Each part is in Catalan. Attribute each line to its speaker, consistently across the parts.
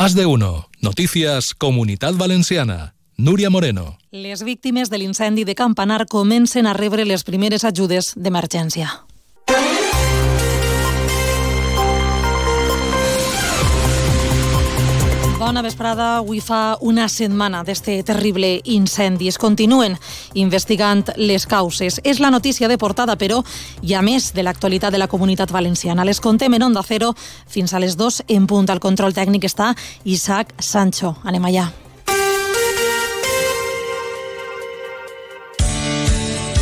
Speaker 1: Más de uno. Noticias Comunidad Valenciana. Núria Moreno.
Speaker 2: Les víctimes de l'incendi de Campanar comencen a rebre les primeres ajudes d'emergència. Bona vesprada. Avui fa una setmana d'este terrible incendi. Es continuen investigant les causes. És la notícia de portada, però hi ha més de l'actualitat de la comunitat valenciana. Les contem en Onda Cero fins a les 2 en punt. Al control tècnic està Isaac Sancho. Anem allà.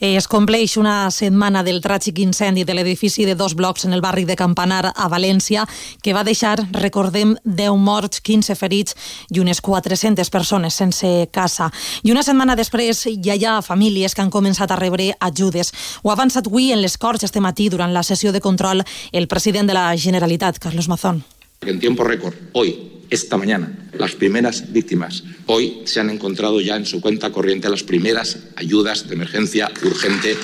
Speaker 2: Es compleix una setmana del tràgic incendi de l'edifici de dos blocs en el barri de Campanar a València que va deixar, recordem, 10 morts, 15 ferits i unes 400 persones sense casa. I una setmana després ja hi ha famílies que han començat a rebre ajudes. Ho ha avançat avui en les Corts este matí durant la sessió de control el president de la Generalitat, Carlos Mazón.
Speaker 3: En tiempo récord, hoy, esta mañana, las primeras víctimas. Hoy se han encontrado ya en su cuenta corriente las primeras ayudas de emergencia urgente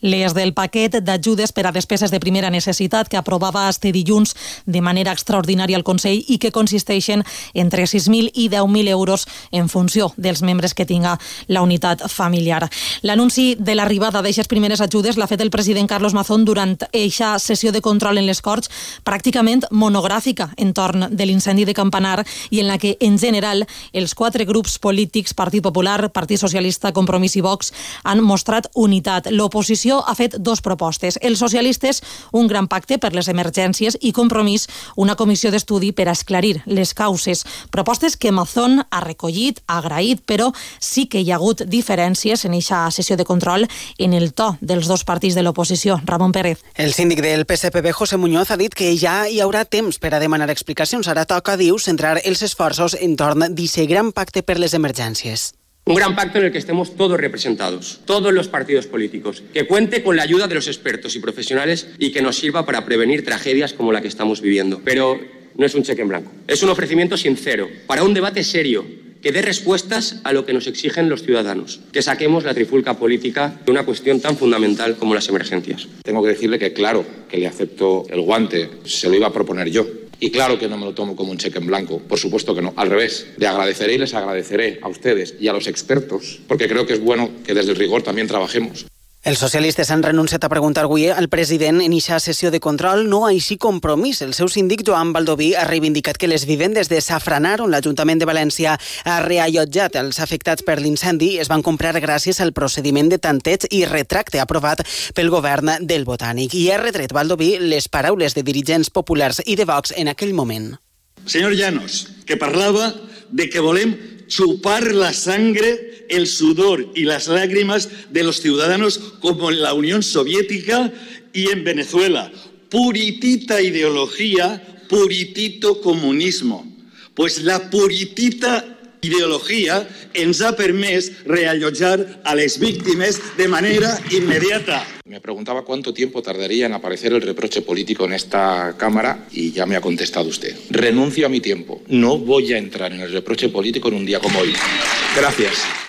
Speaker 2: les del paquet d'ajudes per a despeses de primera necessitat que aprovava este dilluns de manera extraordinària el Consell i que consisteixen entre 6.000 i 10.000 euros en funció dels membres que tinga la unitat familiar. L'anunci de l'arribada d'aixes primeres ajudes l'ha fet el president Carlos Mazón durant eixa sessió de control en les Corts pràcticament monogràfica entorn de l'incendi de Campanar i en la que, en general, els quatre grups polítics, Partit Popular, Partit Socialista, Compromís i Vox, han mostrat unitat. L'oposició l'oposició ha fet dos propostes. Els socialistes, un gran pacte per les emergències i Compromís, una comissió d'estudi per esclarir les causes. Propostes que Mazón ha recollit, ha agraït, però sí que hi ha hagut diferències en aquesta sessió de control en el to dels dos partits de l'oposició. Ramon Pérez.
Speaker 4: El síndic del PSPB, José Muñoz, ha dit que ja hi haurà temps per a demanar explicacions. Ara toca, diu, centrar els esforços entorn d'aquest gran pacte per les emergències.
Speaker 5: Un gran pacto en el que estemos todos representados, todos los partidos políticos, que cuente con la ayuda de los expertos y profesionales y que nos sirva para prevenir tragedias como la que estamos viviendo. Pero no es un cheque en blanco, es un ofrecimiento sincero para un debate serio que dé respuestas a lo que nos exigen los ciudadanos, que saquemos la trifulca política de una cuestión tan fundamental como las emergencias.
Speaker 3: Tengo que decirle que claro que le acepto el guante, se lo iba a proponer yo. Y claro que no me lo tomo como un cheque en blanco, por supuesto que no, al revés. Le agradeceré y les agradeceré a ustedes y a los expertos, porque creo que es bueno que desde el rigor también trabajemos.
Speaker 4: Els socialistes han renunciat a preguntar avui al president en eixa sessió de control, no així compromís. El seu síndic, Joan Baldoví, ha reivindicat que les vivendes de Safranar, on l'Ajuntament de València ha reallotjat els afectats per l'incendi, es van comprar gràcies al procediment de tanteig i retracte aprovat pel govern del Botànic. I ha retret Baldoví les paraules de dirigents populars i de Vox en aquell moment.
Speaker 6: Senyor Llanos, que parlava de que volem chupar la sangre, el sudor y las lágrimas de los ciudadanos como en la Unión Soviética y en Venezuela. Puritita ideología, puritito comunismo. Pues la puritita ideologia ens ha permès reallotjar a les víctimes de manera immediata.
Speaker 3: Me preguntaba cuánto tiempo tardaría en aparecer el reproche político en esta Cámara y ya me ha contestado usted. Renuncio a mi tiempo. No voy a entrar en el reproche político en un día como hoy. Gracias.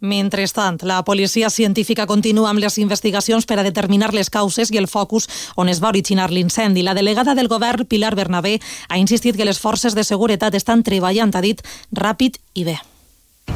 Speaker 2: Mentrestant, la policia científica continua amb les investigacions per a determinar les causes i el focus on es va originar l'incendi. La delegada del govern, Pilar Bernabé, ha insistit que les forces de seguretat estan treballant, ha dit, ràpid i bé.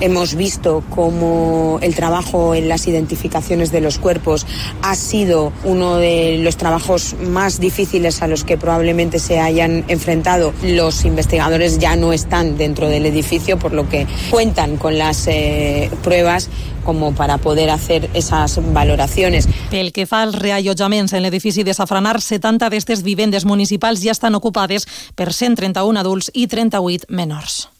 Speaker 7: Hemos visto cómo el trabajo en las identificaciones de los cuerpos ha sido uno de los trabajos más difíciles a los que probablemente se hayan enfrentado. Los investigadores ya no están dentro del edificio, por lo que cuentan con las eh, pruebas como para poder hacer esas valoraciones.
Speaker 2: Pel que fa als reallotjaments en l'edifici de Safranar, 70 d'aquestes vivendes municipals ja estan ocupades per 131 adults i 38 menors.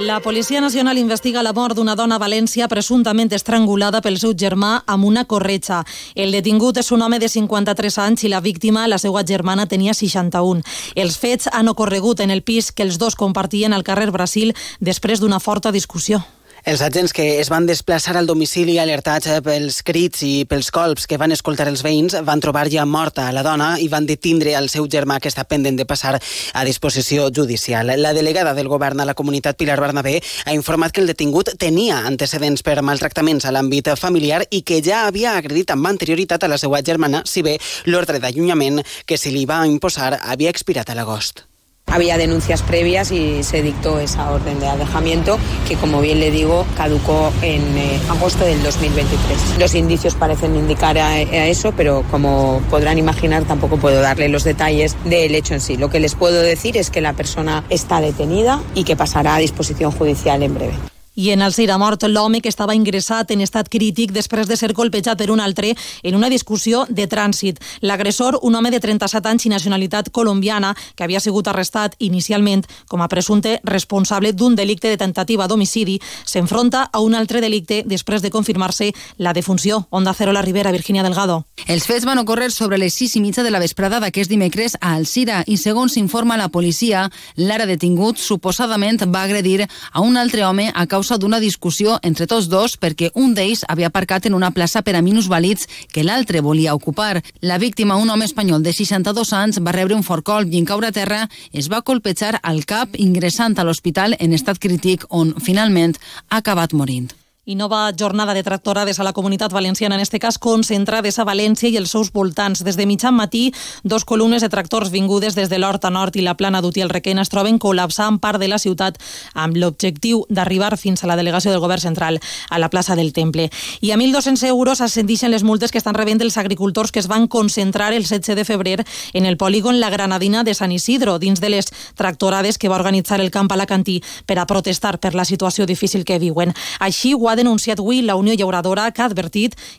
Speaker 2: La Policia Nacional investiga la mort d'una dona a València presumptament estrangulada pel seu germà amb una corretxa. El detingut és un home de 53 anys i la víctima, la seva germana, tenia 61. Els fets han ocorregut en el pis que els dos compartien al carrer Brasil després d'una forta discussió.
Speaker 4: Els agents que es van desplaçar al domicili alertats pels crits i pels colps que van escoltar els veïns van trobar ja morta la dona i van detindre el seu germà que està pendent de passar a disposició judicial. La delegada del govern a la comunitat Pilar Bernabé ha informat que el detingut tenia antecedents per maltractaments a l'àmbit familiar i que ja havia agredit amb anterioritat a la seva germana, si bé l'ordre d'allunyament que se li va imposar havia expirat a l'agost.
Speaker 7: Había denuncias previas y se dictó esa orden de alejamiento que, como bien le digo, caducó en eh, agosto del 2023. Los indicios parecen indicar a, a, eso, pero como podrán imaginar, tampoco puedo darle los detalles del hecho en sí. Lo que les puedo decir es que la persona está detenida y que pasará a disposición judicial en breve.
Speaker 2: I en el Cira mort l'home que estava ingressat en estat crític després de ser colpejat per un altre en una discussió de trànsit. L'agressor, un home de 37 anys i nacionalitat colombiana, que havia sigut arrestat inicialment com a presumpte responsable d'un delicte de tentativa d'homicidi, s'enfronta a un altre delicte després de confirmar-se la defunció. Onda Cero la Ribera, Virginia Delgado.
Speaker 8: Els fets van ocórrer sobre les 6 i mitja de la vesprada d'aquest dimecres a Alcira i, segons s'informa la policia, l'ara detingut suposadament va agredir a un altre home a causa causa d'una discussió entre tots dos perquè un d'ells havia aparcat en una plaça per a minusvàlids que l'altre volia ocupar. La víctima, un home espanyol de 62 anys, va rebre un fort colp i en caure a terra es va colpejar al cap ingressant a l'hospital en estat crític on finalment ha acabat morint
Speaker 2: i nova jornada de tractorades a la comunitat valenciana, en este cas concentrades a València i els seus voltants. Des de mitjan matí, dos columnes de tractors vingudes des de l'Horta Nord i la plana d'Utiel Requena es troben col·lapsant part de la ciutat amb l'objectiu d'arribar fins a la delegació del govern central a la plaça del Temple. I a 1.200 euros ascendixen les multes que estan rebent els agricultors que es van concentrar el 16 de febrer en el polígon La Granadina de Sant Isidro, dins de les tractorades que va organitzar el camp alacantí per a protestar per la situació difícil que viuen. Així ho ha denunciat avui la Unió Llauradora, que ha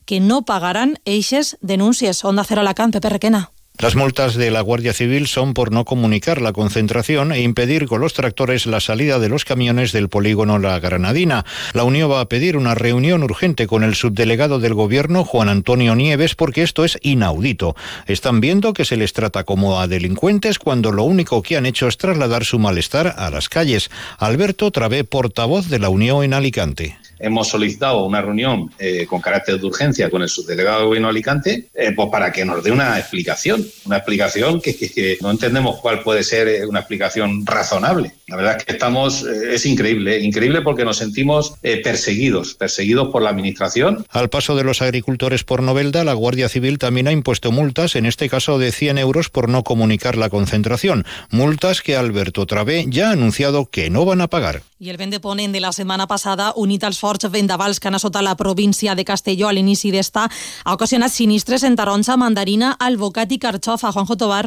Speaker 2: que no pagaran eixes denúncies. Onda Cero Alacant, Pepe Requena.
Speaker 9: Las multas de la Guardia Civil son por no comunicar la concentración e impedir con los tractores la salida de los camiones del polígono La Granadina. La Unión va a pedir una reunión urgente con el subdelegado del Gobierno, Juan Antonio Nieves, porque esto es inaudito. Están viendo que se les trata como a delincuentes cuando lo único que han hecho es trasladar su malestar a las calles. Alberto Travé, portavoz de la Unión en Alicante
Speaker 10: hemos solicitado una reunión eh, con carácter de urgencia con el subdelegado de gobierno de Alicante, eh, pues para que nos dé una explicación, una explicación que, que, que, no entendemos cuál puede ser eh, una explicación razonable. La verdad es que estamos, eh, es increíble, increíble porque nos sentimos eh, perseguidos, perseguidos por la administración.
Speaker 9: Al paso de los agricultores por Novelda, la Guardia Civil también ha impuesto multas, en este caso de 100 euros por no comunicar la concentración. Multas que Alberto Travé ya ha anunciado que no van a pagar.
Speaker 2: I el vent de la setmana passada, unit als forts vendavals que han assotat la província de Castelló a l'inici d'esta, ha ocasionat sinistres en taronja, mandarina, albocat i carxofa. Juanjo Tobar.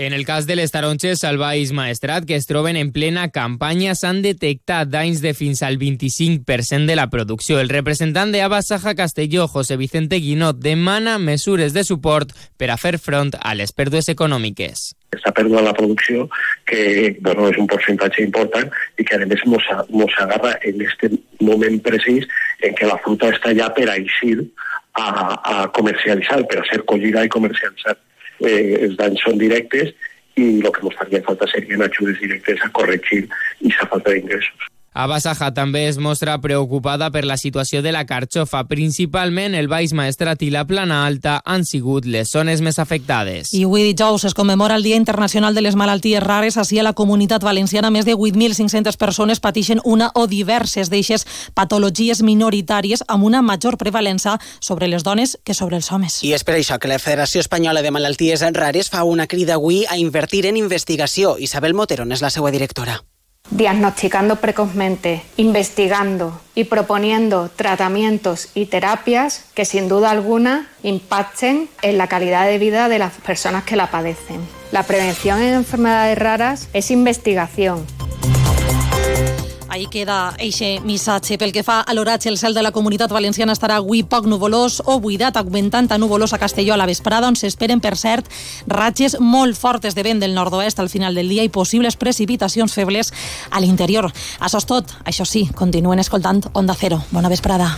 Speaker 11: En el cas de les taronges al Baix Maestrat, que es troben en plena campanya, s'han detectat danys de fins al 25% de la producció. El representant de Abasaja Castelló, José Vicente Guinot, demana mesures de suport per a fer front a les pèrdues econòmiques.
Speaker 12: Esta pèrdua de la producció, que bueno, és un percentatge important i que a més mos, agarra en este moment precís en què la fruta està ja per a eixir a, a comercialitzar, per a ser collida i comercialitzar eh, els danys són directes i el que ens faria falta serien ajudes directes a corregir aquesta falta d'ingressos.
Speaker 11: Abasaja també es mostra preocupada per la situació de la carxofa. Principalment el Baix Maestrat i la Plana Alta han sigut les zones més afectades.
Speaker 2: I avui dijous es commemora el Dia Internacional de les Malalties Rares. Així a la comunitat valenciana més de 8.500 persones pateixen una o diverses d'eixes patologies minoritàries amb una major prevalença sobre les dones que sobre els homes.
Speaker 4: I és per això que la Federació Espanyola de Malalties Rares fa una crida avui a invertir en investigació. Isabel Motero és la seva directora
Speaker 13: diagnosticando precozmente, investigando y proponiendo tratamientos y terapias que sin duda alguna impacten en la calidad de vida de las personas que la padecen. La prevención en enfermedades raras es investigación,
Speaker 2: Ahí queda eixe missatge. Pel que fa a l'oratge, el cel de la comunitat valenciana estarà avui poc nuvolós o buidat, augmentant a nuvolós a Castelló a la vesprada, on s'esperen, per cert, ratxes molt fortes de vent del nord-oest al final del dia i possibles precipitacions febles a l'interior. Això és tot. Això sí, continuen escoltant Onda Cero. Bona vesprada.